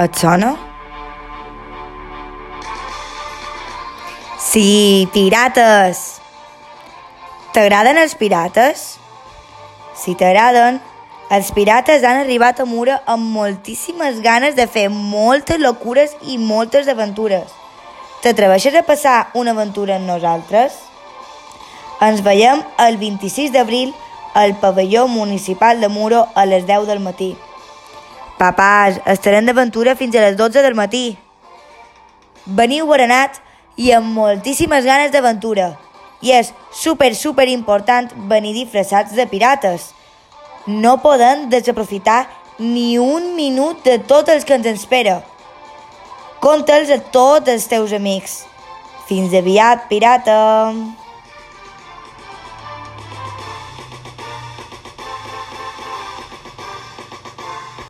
Et sona? Sí, pirates! T'agraden els pirates? Si t'agraden, els pirates han arribat a Mura amb moltíssimes ganes de fer moltes locures i moltes aventures. T'atreveixes a passar una aventura amb nosaltres? Ens veiem el 26 d'abril al pavelló municipal de Muro a les 10 del matí. Papàs, estarem d'aventura fins a les 12 del matí. Veniu berenats i amb moltíssimes ganes d'aventura. I és super, super important venir disfressats de pirates. No podem desaprofitar ni un minut de tot els que ens espera. Conta'ls a tots els teus amics. Fins aviat, pirata!